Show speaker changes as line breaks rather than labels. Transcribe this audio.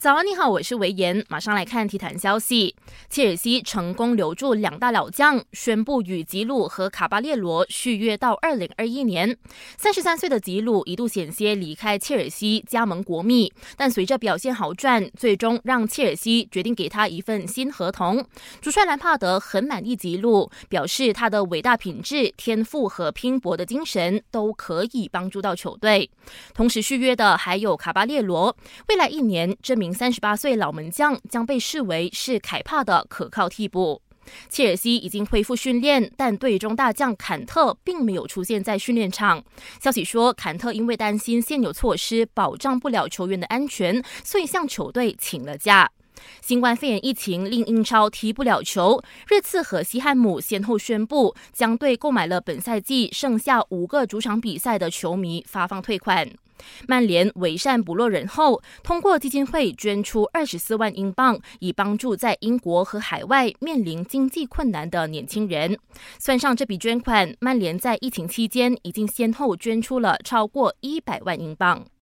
早安，你好，我是维言，马上来看体坛消息。切尔西成功留住两大老将，宣布与吉鲁和卡巴列罗续约到二零二一年。三十三岁的吉鲁一度险些离开切尔西加盟国米，但随着表现好转，最终让切尔西决定给他一份新合同。主帅兰帕德很满意吉鲁，表示他的伟大品质、天赋和拼搏的精神都可以帮助到球队。同时续约的还有卡巴列罗，未来一年这名。三十八岁老门将将被视为是凯帕的可靠替补。切尔西已经恢复训练，但队中大将坎特并没有出现在训练场。消息说，坎特因为担心现有措施保障不了球员的安全，所以向球队请了假。新冠肺炎疫情令英超踢不了球，热刺和西汉姆先后宣布将对购买了本赛季剩下五个主场比赛的球迷发放退款。曼联为善不落人后，通过基金会捐出二十四万英镑，以帮助在英国和海外面临经济困难的年轻人。算上这笔捐款，曼联在疫情期间已经先后捐出了超过一百万英镑。